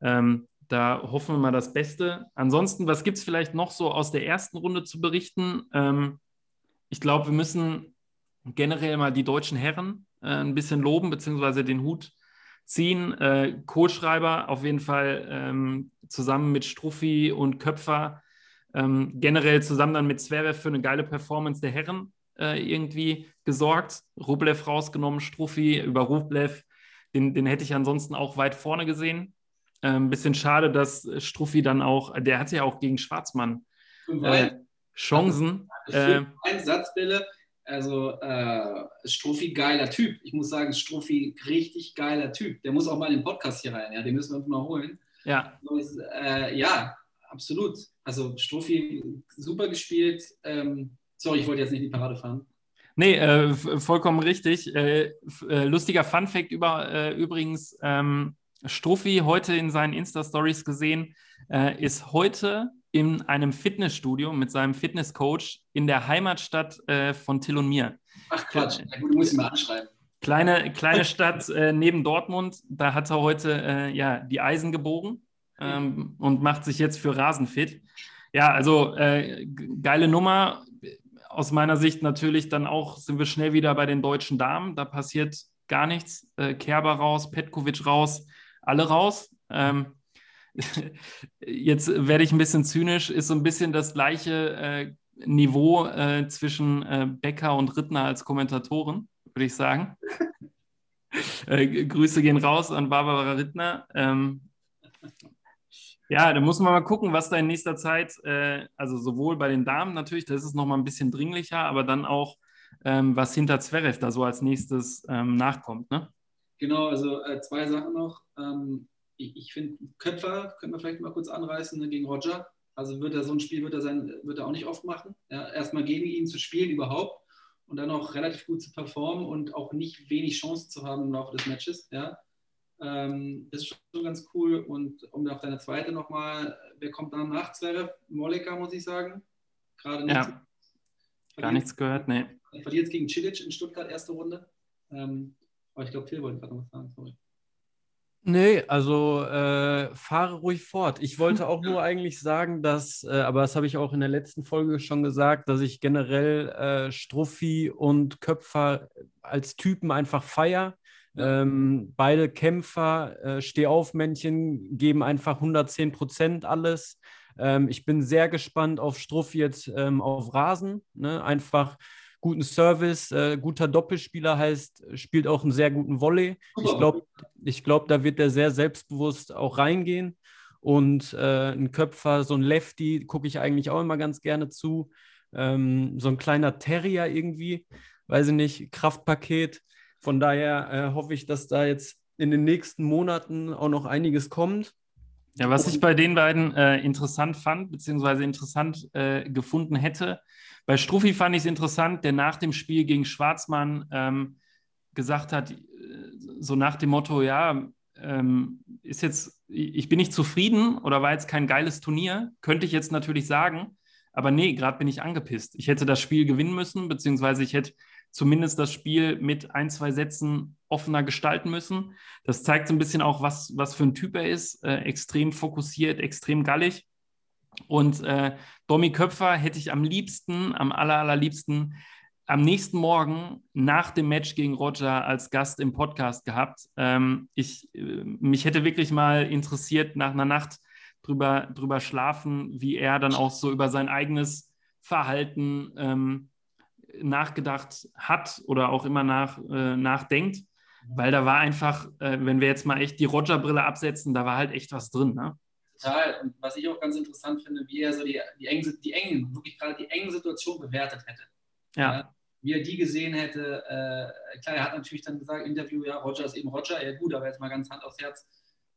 Ähm, da hoffen wir mal das Beste. Ansonsten, was gibt es vielleicht noch so aus der ersten Runde zu berichten? Ähm, ich glaube, wir müssen generell mal die deutschen Herren äh, ein bisschen loben, beziehungsweise den Hut ziehen. Äh, Kohlschreiber auf jeden Fall ähm, zusammen mit Struffi und Köpfer, ähm, generell zusammen dann mit Zverev für eine geile Performance der Herren äh, irgendwie gesorgt. Rublev rausgenommen, Struffi über Rublev, den, den hätte ich ansonsten auch weit vorne gesehen. Ein ähm, bisschen schade, dass Struffi dann auch, der hatte ja auch gegen Schwarzmann äh, Chancen. Äh, ein Satzbälle, also äh, Struffi geiler Typ. Ich muss sagen, Struffi richtig geiler Typ. Der muss auch mal in den Podcast hier rein, ja, den müssen wir uns mal holen. Ja. Und, äh, ja, absolut. Also Struffi super gespielt. Ähm, sorry, ich wollte jetzt nicht die Parade fahren. Nee, äh, vollkommen richtig. Äh, äh, lustiger Fun-Fact über, äh, übrigens: ähm, Struffi heute in seinen Insta-Stories gesehen, äh, ist heute in einem Fitnessstudio mit seinem Fitnesscoach in der Heimatstadt äh, von Till und mir. Ach Quatsch, ja, gut, du musst ihn mal anschreiben. Kleine, kleine Stadt äh, neben Dortmund, da hat er heute äh, ja, die Eisen gebogen ähm, und macht sich jetzt für Rasen fit. Ja, also äh, geile Nummer. Aus meiner Sicht natürlich dann auch sind wir schnell wieder bei den deutschen Damen. Da passiert gar nichts. Äh, Kerber raus, Petkovic raus alle raus. Ähm, jetzt werde ich ein bisschen zynisch, ist so ein bisschen das gleiche äh, Niveau äh, zwischen äh, Becker und Rittner als Kommentatoren, würde ich sagen. Äh, Grüße gehen raus an Barbara Rittner. Ähm, ja, da muss man mal gucken, was da in nächster Zeit, äh, also sowohl bei den Damen natürlich, das ist nochmal ein bisschen dringlicher, aber dann auch, ähm, was hinter Zverev da so als nächstes ähm, nachkommt. Ne? Genau, also äh, zwei Sachen noch. Ähm, ich, ich finde, Köpfer können wir vielleicht mal kurz anreißen ne, gegen Roger. Also wird er so ein Spiel wird er, sein, wird er auch nicht oft machen. Ja, erstmal gegen ihn zu spielen überhaupt und dann auch relativ gut zu performen und auch nicht wenig Chancen zu haben im Laufe des Matches. Ja. Ähm, das ist schon ganz cool. Und um auf deine zweite nochmal, wer kommt dann nach Zverev? Moleka, muss ich sagen. Gerade nicht. Ja. Gar nichts gehört, nee. Er verliert jetzt gegen Cilic in Stuttgart, erste Runde. Ähm, aber ich glaube, Phil wollte gerade noch was sagen, sorry. Nee, also äh, fahre ruhig fort. Ich wollte auch nur eigentlich sagen, dass, äh, aber das habe ich auch in der letzten Folge schon gesagt, dass ich generell äh, Struffi und Köpfer als Typen einfach feier. Ähm, beide Kämpfer, äh, Stehaufmännchen, geben einfach 110 Prozent alles. Ähm, ich bin sehr gespannt auf Struffi jetzt ähm, auf Rasen. Ne? Einfach guten Service, äh, guter Doppelspieler heißt, spielt auch einen sehr guten Volley. Ich glaube, ich glaub, da wird er sehr selbstbewusst auch reingehen. Und äh, ein Köpfer, so ein Lefty, gucke ich eigentlich auch immer ganz gerne zu. Ähm, so ein kleiner Terrier irgendwie, weiß ich nicht, Kraftpaket. Von daher äh, hoffe ich, dass da jetzt in den nächsten Monaten auch noch einiges kommt. Ja, was ich bei den beiden äh, interessant fand, beziehungsweise interessant äh, gefunden hätte, bei Struffi fand ich es interessant, der nach dem Spiel gegen Schwarzmann ähm, gesagt hat, äh, so nach dem Motto, ja, ähm, ist jetzt, ich bin nicht zufrieden oder war jetzt kein geiles Turnier, könnte ich jetzt natürlich sagen, aber nee, gerade bin ich angepisst. Ich hätte das Spiel gewinnen müssen, beziehungsweise ich hätte zumindest das Spiel mit ein, zwei Sätzen offener gestalten müssen. Das zeigt so ein bisschen auch, was, was für ein Typ er ist. Äh, extrem fokussiert, extrem gallig. Und äh, Domi Köpfer hätte ich am liebsten, am aller, allerliebsten am nächsten Morgen nach dem Match gegen Roger als Gast im Podcast gehabt. Ähm, ich, äh, mich hätte wirklich mal interessiert, nach einer Nacht drüber, drüber schlafen, wie er dann auch so über sein eigenes Verhalten ähm, nachgedacht hat oder auch immer nach, äh, nachdenkt. Weil da war einfach, äh, wenn wir jetzt mal echt die Roger-Brille absetzen, da war halt echt was drin. Ne? Total. Und was ich auch ganz interessant finde, wie er so die, die, engen, die engen, wirklich gerade die engen Situation bewertet hätte. Ja. ja. Wie er die gesehen hätte. Äh, klar, er hat natürlich dann gesagt, Interview, ja, Roger ist eben Roger. Ja, gut, aber jetzt mal ganz Hand aufs Herz.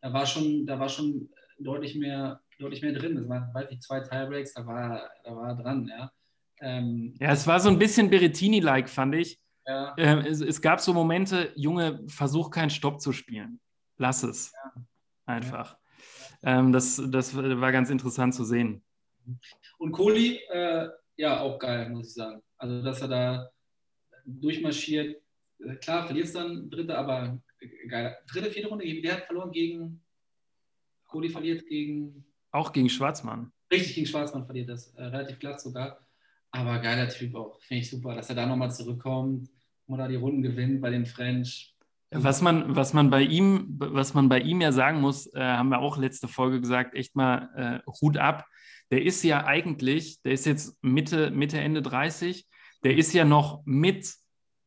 Da war schon, da war schon deutlich mehr, deutlich mehr drin. Das waren, weiß ich, zwei Tiebreaks, da war, da war er dran, ja. Ähm, ja, es war so ein bisschen Berettini-like, fand ich. Ja. Ähm, es, es, gab so Momente, Junge, versuch keinen Stopp zu spielen. Lass es. Ja. Einfach. Ja. Ähm, das, das war ganz interessant zu sehen. Und Kohli, äh, ja, auch geil, muss ich sagen. Also, dass er da durchmarschiert. Äh, klar, verliert es dann dritte, aber geil. Dritte, vierte Runde, der hat verloren gegen. Kohli verliert gegen. Auch gegen Schwarzmann. Richtig, gegen Schwarzmann verliert das. Äh, relativ glatt sogar. Aber geiler Typ auch. Finde ich super, dass er da nochmal zurückkommt und da die Runden gewinnt bei den French. Was man, was man bei ihm, was man bei ihm ja sagen muss, äh, haben wir auch letzte Folge gesagt, echt mal äh, Hut ab. Der ist ja eigentlich, der ist jetzt Mitte, Mitte, Ende 30, der ist ja noch mit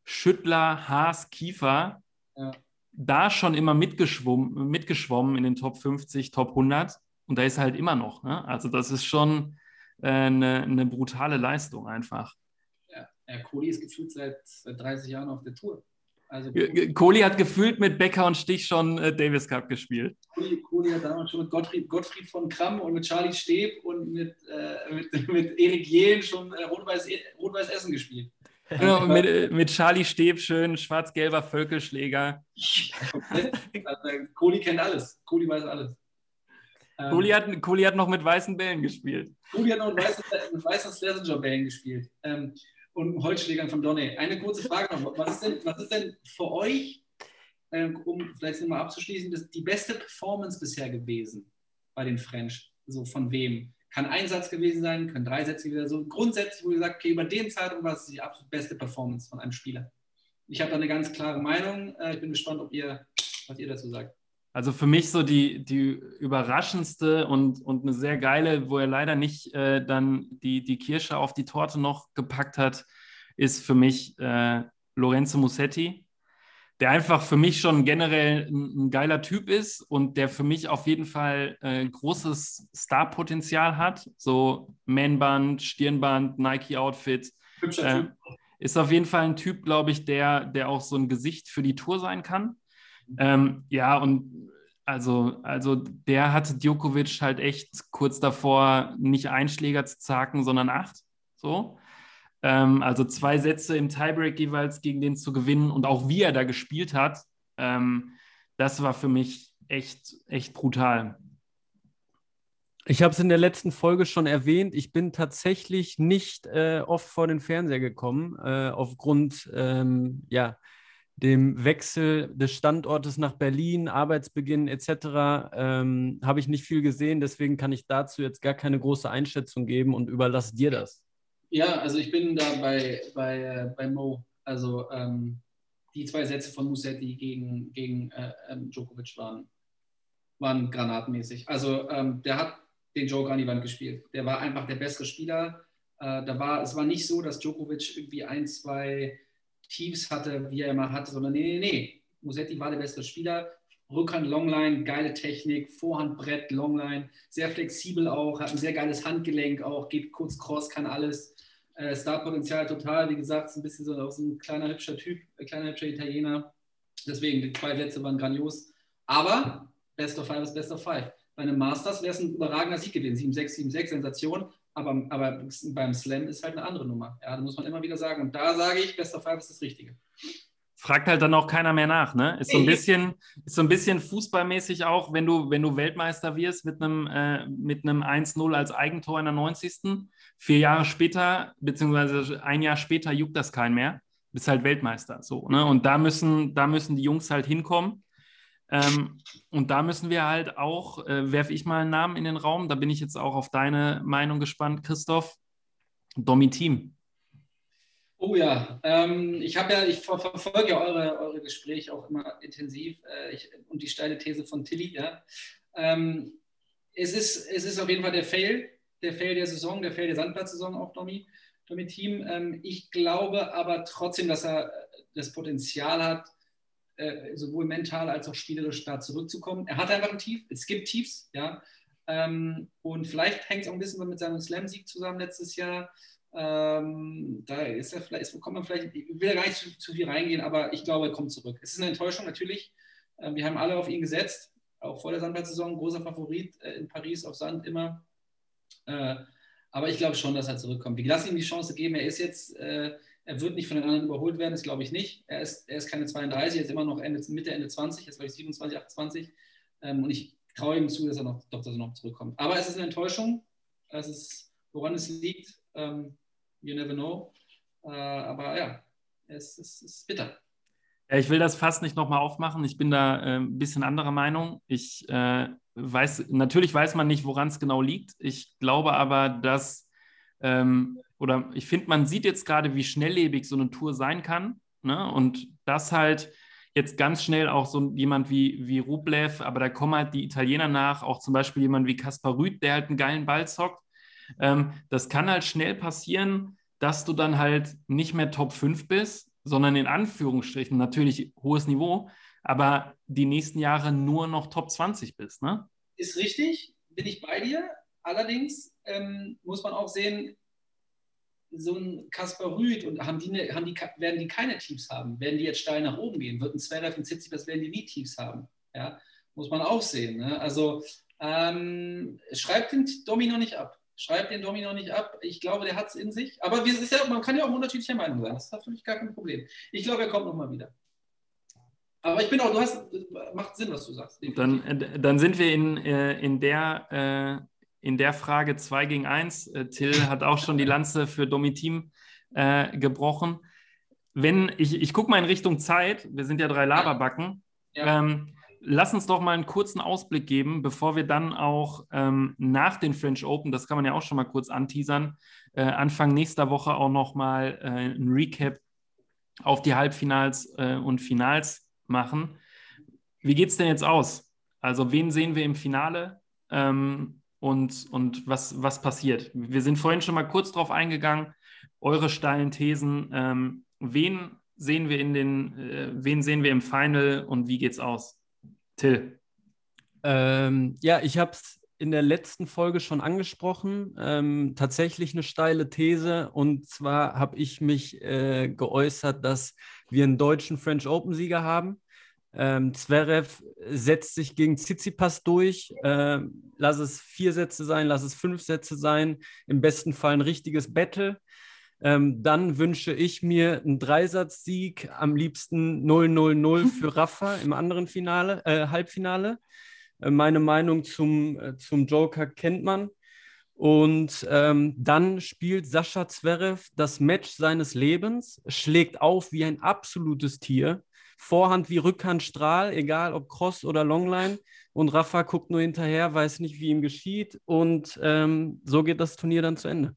Schüttler, Haas, Kiefer ja. da schon immer mitgeschwommen, mitgeschwommen in den Top 50, Top 100 und da ist er halt immer noch. Ne? Also das ist schon, eine, äh, eine brutale Leistung einfach. Ja, ja Kohli ist gefühlt seit, seit 30 Jahren auf der Tour. Also, Kohli hat gefühlt mit Becker und Stich schon äh, Davis Cup gespielt. Kohli, Kohli, hat damals schon mit Gottfried, Gottfried von Kramm und mit Charlie Steb und mit, äh, mit, mit Erik Jehn schon äh, Rot-Weiß Rot Essen gespielt. Genau, mit, äh, mit Charlie Steb schön, schwarz-gelber Völkelschläger. also, Kohli kennt alles. Kohli weiß alles. Kohli hat, Kohli hat noch mit weißen Bällen gespielt. Kohli hat noch mit weißen, mit weißen Schlesinger-Bällen gespielt. Ähm, und Holzschlägern von Donny. Eine kurze Frage noch. Was ist denn, was ist denn für euch, ähm, um vielleicht nochmal abzuschließen, das, die beste Performance bisher gewesen bei den French? So von wem? Kann ein Satz gewesen sein, können drei Sätze sein. So grundsätzlich, wo ihr sagt, okay, über den Zeitraum war es die absolut beste Performance von einem Spieler. Ich habe da eine ganz klare Meinung. Äh, ich bin gespannt, ob ihr, was ihr dazu sagt. Also für mich so die, die überraschendste und, und eine sehr geile, wo er leider nicht äh, dann die, die Kirsche auf die Torte noch gepackt hat, ist für mich äh, Lorenzo Musetti, der einfach für mich schon generell ein, ein, geiler Typ ist und der für mich auf jeden Fall äh, großes Starpotenzial hat. So Man-Band, Stirnband, Nike-Outfit. Äh, ist auf jeden Fall ein Typ, glaube ich, der, der auch so ein Gesicht für die Tour sein kann. Ähm, ja, und also, also der hatte Djokovic halt echt kurz davor nicht einen Schläger zu zacken, sondern acht. So. Ähm, also zwei Sätze im Tiebreak jeweils gegen den zu gewinnen und auch wie er da gespielt hat, ähm, das war für mich echt, echt brutal. Ich habe es in der letzten Folge schon erwähnt. Ich bin tatsächlich nicht äh, oft vor den Fernseher gekommen, äh, aufgrund ähm, ja, dem Wechsel des Standortes nach Berlin, Arbeitsbeginn etc. Ähm, habe ich nicht viel gesehen. Deswegen kann ich dazu jetzt gar keine große Einschätzung geben und überlasse dir das. Ja, also ich bin da bei, bei, äh, bei Mo. Also ähm, die zwei Sätze von Musetti gegen, gegen äh, ähm, Djokovic waren, waren granatenmäßig. Also ähm, der hat den Joker an die Wand gespielt. Der war einfach der bessere Spieler. Äh, da war, es war nicht so, dass Djokovic irgendwie ein, zwei Tiefs hatte, wie er immer hatte, sondern nee, nee, nee. Musetti war der beste Spieler. Rückhand, Longline, geile Technik, Vorhand, Brett, Longline, sehr flexibel auch, hat ein sehr geiles Handgelenk auch, geht kurz cross, kann alles. Äh, Startpotenzial total, wie gesagt, ist ein bisschen so, so ein kleiner hübscher Typ, ein kleiner hübscher Italiener. Deswegen, die zwei Sätze waren grandios. Aber Best of Five ist Best of Five. Bei einem Masters wäre es ein überragender Sieg gewesen. 7-6, 7-6, Sensation. Aber, aber beim Slam ist halt eine andere Nummer. Ja, da muss man immer wieder sagen. Und da sage ich, Best of Five ist das Richtige fragt halt dann auch keiner mehr nach, ne? Ist so ein bisschen, ist so ein bisschen fußballmäßig auch, wenn du, wenn du Weltmeister wirst mit einem, äh, mit einem 1-0 als Eigentor in der 90. Vier Jahre später, beziehungsweise ein Jahr später juckt das kein mehr. Bist halt Weltmeister. So, ne? Und da müssen, da müssen die Jungs halt hinkommen. Ähm, und da müssen wir halt auch, äh, werfe ich mal einen Namen in den Raum, da bin ich jetzt auch auf deine Meinung gespannt, Christoph. Domi Team. Oh ja, ähm, ich habe ja, ich ver verfolge ja eure, eure Gespräche auch immer intensiv äh, ich, und die steile These von Tilly, ja. Ähm, es, ist, es ist auf jeden Fall der Fail, der Fail der Saison, der Fail der Sandplatzsaison auch, Domi, Domi Team. Ähm, ich glaube aber trotzdem, dass er das Potenzial hat, äh, sowohl mental als auch spielerisch da zurückzukommen. Er hat einfach ein Tief, es gibt Tiefs, ja. Ähm, und vielleicht hängt es auch ein bisschen mit seinem Slam-Sieg zusammen letztes Jahr. Ähm, da ist er vielleicht, kommt man vielleicht, ich will gar nicht zu, zu, viel reingehen, aber ich glaube, er kommt zurück. Es ist eine Enttäuschung natürlich. Ähm, wir haben alle auf ihn gesetzt, auch vor der Sandplatzsaison, großer Favorit äh, in Paris auf Sand immer. Äh, aber ich glaube schon, dass er zurückkommt. Wir lassen ihm die Chance geben. Er ist jetzt, äh, er wird nicht von den anderen überholt werden, das glaube ich nicht. Er ist, er ist keine 32, er ist immer noch Ende, Mitte, Ende 20, jetzt glaube ich 27, 28. Ähm, und ich traue ihm zu, dass er noch, doch, dass er noch zurückkommt. Aber es ist eine Enttäuschung. Es ist, woran es liegt. Ähm, you never know. Äh, aber ja, es, es, ist bitter. Ich will das fast nicht nochmal aufmachen. Ich bin da äh, ein bisschen anderer Meinung. Ich äh, weiß, natürlich weiß man nicht, woran es genau liegt. Ich glaube aber, dass, ähm, oder ich finde, man sieht jetzt gerade, wie schnelllebig so eine Tour sein kann. Ne? Und das halt jetzt ganz schnell auch so jemand wie, wie Rublev, aber da kommen halt die Italiener nach, auch zum Beispiel jemand wie Kaspar Rüth, der halt einen geilen Ball zockt. Ähm, das kann halt schnell passieren, dass du dann halt nicht mehr Top 5 bist, sondern in Anführungsstrichen natürlich hohes Niveau, aber die nächsten Jahre nur noch Top 20 bist, ne? Ist richtig, bin ich bei dir. Allerdings ähm, muss man auch sehen, so ein Kaspar Rüth und haben die, ne, haben die, werden die keine Tiefs haben? Werden die jetzt steil nach oben gehen? Wird ein Zverev und Tsitsipas, werden die nie Tiefs haben? Ja, muss man auch sehen. Ne? Also ähm, schreibt den Domino nicht ab. Schreibt den Domino nicht ab. Ich glaube, der hat es in sich. Aber wir, ja, man kann ja auch unterschiedlicher Meinung sein. Das ist natürlich gar kein Problem. Ich glaube, er kommt nochmal wieder. Aber ich bin auch, du hast, macht Sinn, was du sagst. Dann, äh, dann sind wir in, äh, in, der, äh, in der Frage 2 gegen 1. Till hat auch schon die Lanze für Domitim gebrochen. Wenn, ich, ich gucke mal in Richtung Zeit, wir sind ja drei Laberbacken. Ja. Ähm, lass uns doch mal einen kurzen Ausblick geben, bevor wir dann auch ähm, nach den French Open, das kann man ja auch schon mal kurz anteasern, äh, Anfang nächster Woche auch noch mal äh, ein Recap auf die Halbfinals äh, und Finals machen. Wie geht es denn jetzt aus? Also wen sehen wir im Finale ähm, und, und was, was passiert? Wir sind vorhin schon mal kurz drauf eingegangen, eure steilen Thesen. Ähm, wen sehen wir in den, äh, wen sehen wir im Final und wie geht's aus? Till. Ähm, ja, ich habe es in der letzten Folge schon angesprochen. Ähm, tatsächlich eine steile These. Und zwar habe ich mich äh, geäußert, dass wir einen deutschen French Open-Sieger haben. Ähm, Zverev setzt sich gegen Tsitsipas durch. Ähm, lass es vier Sätze sein, lass es fünf Sätze sein. Im besten Fall ein richtiges Battle. Ähm, dann wünsche ich mir einen Dreisatzsieg, am liebsten 0-0-0 für Rafa im anderen Finale, äh, Halbfinale. Äh, meine Meinung zum, äh, zum Joker kennt man. Und ähm, dann spielt Sascha Zverev das Match seines Lebens, schlägt auf wie ein absolutes Tier. Vorhand wie Rückhand Strahl, egal ob Cross oder Longline. Und Rafa guckt nur hinterher, weiß nicht, wie ihm geschieht. Und ähm, so geht das Turnier dann zu Ende.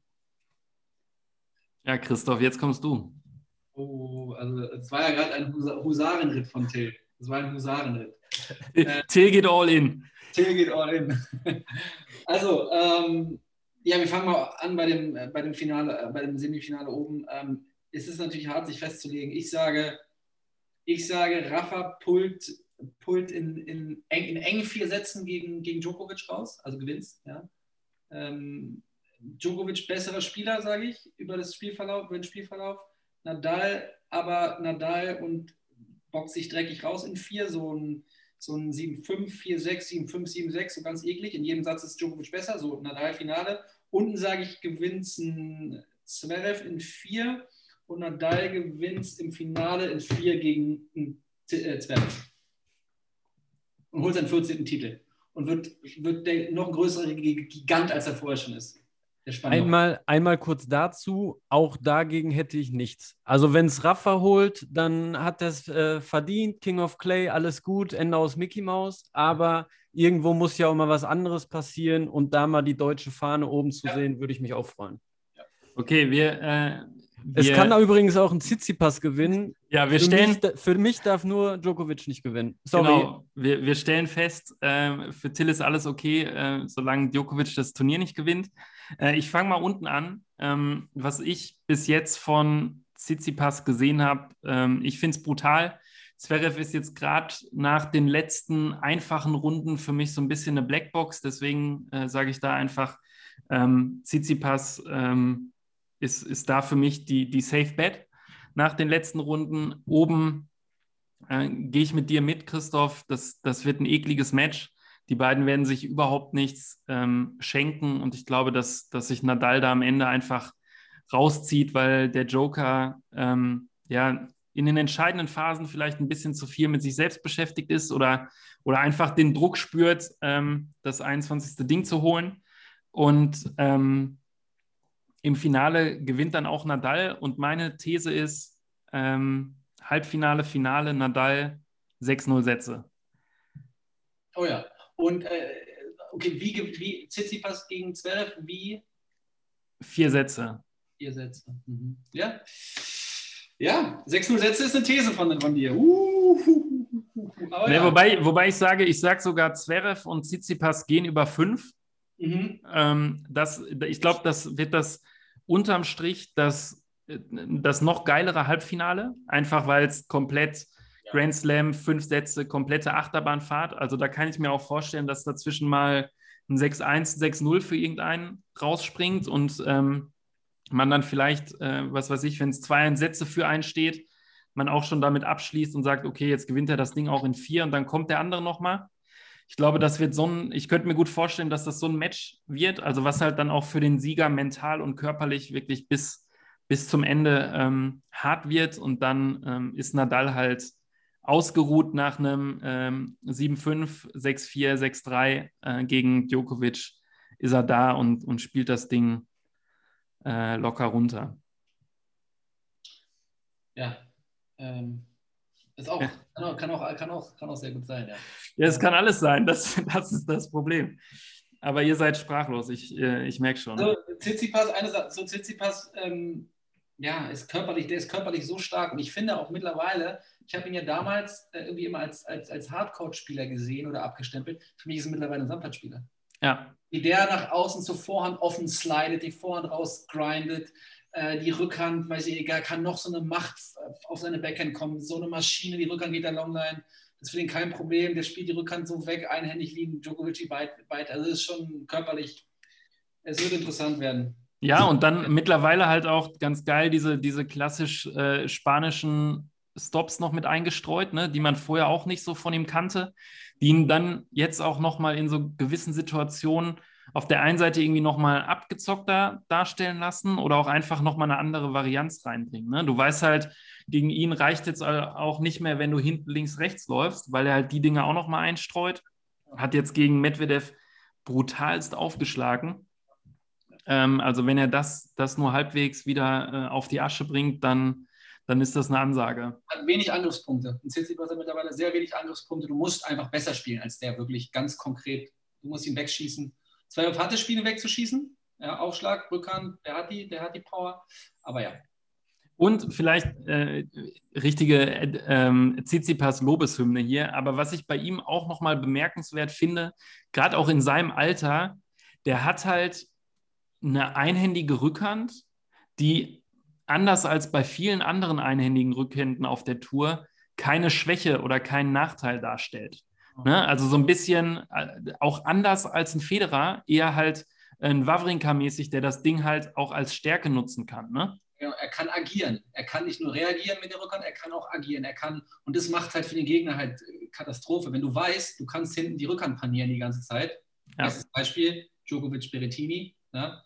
Ja, Christoph, jetzt kommst du. Oh, also es war ja gerade ein Husarenritt von Till. Es war ein Husarenritt. äh, Till geht all in. Till geht all in. also, ähm, ja, wir fangen mal an bei dem, äh, bei dem Finale, äh, bei dem Semifinale oben. Ähm, es ist natürlich hart, sich festzulegen. Ich sage, ich sage, Rafa pullt, pullt in, in, eng, in engen vier Sätzen gegen, gegen Djokovic raus, also gewinnst. Ja. Ähm, Djokovic besserer Spieler, sage ich, über das Spielverlauf, über den Spielverlauf. Nadal, aber Nadal und boxt sich dreckig raus in vier, so ein, so ein 7-5, 4-6, 7-5, 7-6, so ganz eklig. In jedem Satz ist Djokovic besser, so Nadal-Finale. Unten sage ich, gewinnt ein Zverev in vier und Nadal gewinnt im Finale in vier gegen äh, Zverev. Und holt seinen 14. Titel. Und wird, wird der noch größere Gigant, als er vorher schon ist. Einmal, einmal kurz dazu, auch dagegen hätte ich nichts. Also wenn es Rafa holt, dann hat er es äh, verdient, King of Clay, alles gut, Ende aus Mickey Mouse, aber irgendwo muss ja auch mal was anderes passieren und da mal die deutsche Fahne oben zu ja. sehen, würde ich mich auch freuen. Okay, wir, äh, es kann da übrigens auch ein Tsitsipas gewinnen. Ja, wir für stellen. Mich, für mich darf nur Djokovic nicht gewinnen. Sorry. Genau, wir, wir stellen fest, äh, für Till ist alles okay, äh, solange Djokovic das Turnier nicht gewinnt. Äh, ich fange mal unten an. Ähm, was ich bis jetzt von Tsitsipas gesehen habe, ähm, ich finde es brutal. Zverev ist jetzt gerade nach den letzten einfachen Runden für mich so ein bisschen eine Blackbox. Deswegen äh, sage ich da einfach, ähm, Tsitsipas ähm, ist, ist da für mich die, die Safe Bet nach den letzten Runden. Oben äh, gehe ich mit dir mit, Christoph. Das, das wird ein ekliges Match. Die beiden werden sich überhaupt nichts ähm, schenken und ich glaube, dass, dass sich Nadal da am Ende einfach rauszieht, weil der Joker ähm, ja in den entscheidenden Phasen vielleicht ein bisschen zu viel mit sich selbst beschäftigt ist oder, oder einfach den Druck spürt, ähm, das 21. Ding zu holen. Und ähm, im Finale gewinnt dann auch Nadal und meine These ist, ähm, Halbfinale, Finale, Nadal 6-0 Sätze. Oh ja, und äh, okay, wie, wie Tsitsipas gegen 12, wie? Vier Sätze. Vier Sätze, mhm. ja. Ja, 6-0 Sätze ist eine These von, von dir. Uh, nee, ja. wobei, wobei ich sage, ich sage sogar Zverev und Tsitsipas gehen über 5. Mhm. Ähm, das, ich glaube, das wird das unterm Strich das, das noch geilere Halbfinale, einfach weil es komplett. Grand Slam, fünf Sätze, komplette Achterbahnfahrt. Also da kann ich mir auch vorstellen, dass dazwischen mal ein 6-1, 6-0 für irgendeinen rausspringt und ähm, man dann vielleicht, äh, was weiß ich, wenn es zwei Sätze für einen steht, man auch schon damit abschließt und sagt, okay, jetzt gewinnt er das Ding auch in vier und dann kommt der andere nochmal ich glaube, das wird so ein, ich könnte mir gut vorstellen, dass das so ein Match wird, also was halt dann auch für den Sieger mental und körperlich wirklich bis, bis zum Ende ähm, hart wird und dann ähm, ist Nadal halt ausgeruht nach einem ähm, 7-5, 6-4, 6-3 äh, gegen Djokovic ist er da und, und spielt das Ding äh, locker runter. Ja, ähm, ist auch, kann, auch, kann, auch, kann, auch, kann auch sehr gut sein, ja. Ja, es kann alles sein, das, das ist das Problem. Aber ihr seid sprachlos, ich, äh, ich merke schon. So, Tsitsipas, eine Sache, so Tsitsipas, ähm, ja, ist körperlich, der ist körperlich so stark und ich finde auch mittlerweile, ich habe ihn ja damals äh, irgendwie immer als, als, als Hardcore-Spieler gesehen oder abgestempelt. Für mich ist er mittlerweile ein Sandplatzspieler. Ja. Wie der nach außen zur Vorhand offen slidet, die Vorhand rausgrindet, äh, die Rückhand, weiß ich egal, kann noch so eine Macht auf seine Backhand kommen. So eine Maschine, die Rückhand geht da Longline. Das ist für den kein Problem. Der spielt die Rückhand so weg, einhändig liegen, Djokovic weit, weit. Also das ist schon körperlich. Es wird interessant werden. Ja, und dann mittlerweile halt auch ganz geil diese, diese klassisch äh, spanischen Stops noch mit eingestreut, ne, die man vorher auch nicht so von ihm kannte, die ihn dann jetzt auch nochmal in so gewissen Situationen auf der einen Seite irgendwie nochmal abgezockter darstellen lassen oder auch einfach nochmal eine andere Varianz reinbringen. Ne? Du weißt halt, gegen ihn reicht jetzt auch nicht mehr, wenn du hinten links, rechts läufst, weil er halt die Dinge auch nochmal einstreut. Hat jetzt gegen Medvedev brutalst aufgeschlagen. Ähm, also wenn er das, das nur halbwegs wieder äh, auf die Asche bringt, dann, dann ist das eine Ansage. Hat wenig Angriffspunkte. In Tsitsipas hat mittlerweile sehr wenig Angriffspunkte. Du musst einfach besser spielen als der, wirklich ganz konkret. Du musst ihn wegschießen. Zwei auf harte wegzuschießen. Ja, Aufschlag, Rückhand, der hat die, der hat die Power. Aber ja. Und vielleicht äh, richtige äh, Tsitsipas Lobeshymne hier. Aber was ich bei ihm auch nochmal bemerkenswert finde, gerade auch in seinem Alter, der hat halt eine einhändige Rückhand, die anders als bei vielen anderen einhändigen Rückhänden auf der Tour keine Schwäche oder keinen Nachteil darstellt. Ne? Also so ein bisschen äh, auch anders als ein Federer, eher halt ein Wawrinka-mäßig, der das Ding halt auch als Stärke nutzen kann. Ne? Ja, er kann agieren. Er kann nicht nur reagieren mit der Rückhand, er kann auch agieren. Er kann, und das macht halt für den Gegner halt äh, Katastrophe. Wenn du weißt, du kannst hinten die Rückhand panieren die ganze Zeit. Ja. Erstes Beispiel, Djokovic Berettini. Ne?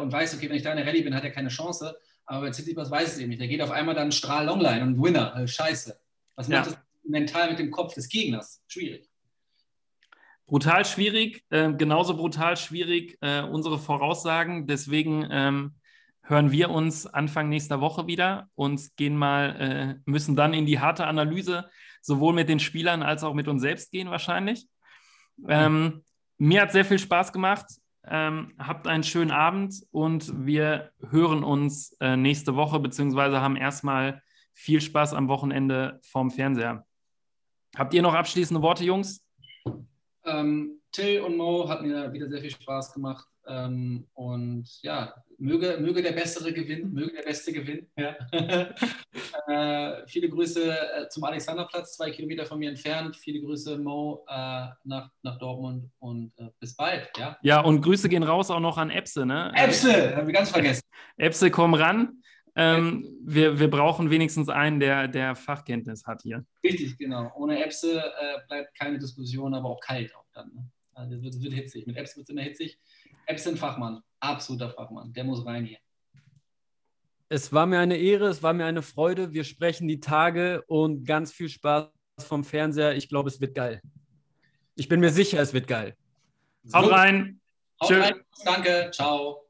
Und weißt, okay, wenn ich da in der Rallye bin, hat er keine Chance. Aber bei Tsitsipas weiß es eben nicht. Der geht auf einmal dann Strahl Longline und Winner. Äh, scheiße. Was macht ja. das mental mit dem Kopf des Gegners? Schwierig. Brutal schwierig, äh, genauso brutal schwierig äh, unsere Voraussagen. Deswegen ähm, hören wir uns Anfang nächster Woche wieder und gehen mal, äh, müssen dann in die harte Analyse sowohl mit den Spielern als auch mit uns selbst gehen wahrscheinlich. Ähm, mir hat sehr viel Spaß gemacht. Ähm, habt einen schönen Abend und wir hören uns äh, nächste Woche, beziehungsweise haben erstmal viel Spaß am Wochenende vorm Fernseher. Habt ihr noch abschließende Worte, Jungs? Ähm, Till und Mo hat mir wieder sehr viel Spaß gemacht. Ähm, und ja, möge, möge der Bessere gewinnen, möge der Beste gewinnen. Ja. äh, viele Grüße äh, zum Alexanderplatz, zwei Kilometer von mir entfernt. Viele Grüße, Mo, äh, nach, nach Dortmund und äh, bis bald. Ja? ja, und Grüße gehen raus auch noch an Epse. Ne? Epse, haben wir ganz vergessen. Epse, komm ran. Ähm, wir, wir brauchen wenigstens einen, der, der Fachkenntnis hat hier. Richtig, genau. Ohne Epse äh, bleibt keine Diskussion, aber auch kalt auch dann. Ne? Also es wird, wird hitzig. Mit Epse wird es immer hitzig. Epse ein Fachmann, absoluter Fachmann. Der muss rein hier. Es war mir eine Ehre, es war mir eine Freude. Wir sprechen die Tage und ganz viel Spaß vom Fernseher. Ich glaube, es wird geil. Ich bin mir sicher, es wird geil. Haut rein. Haut rein. Danke. Ciao.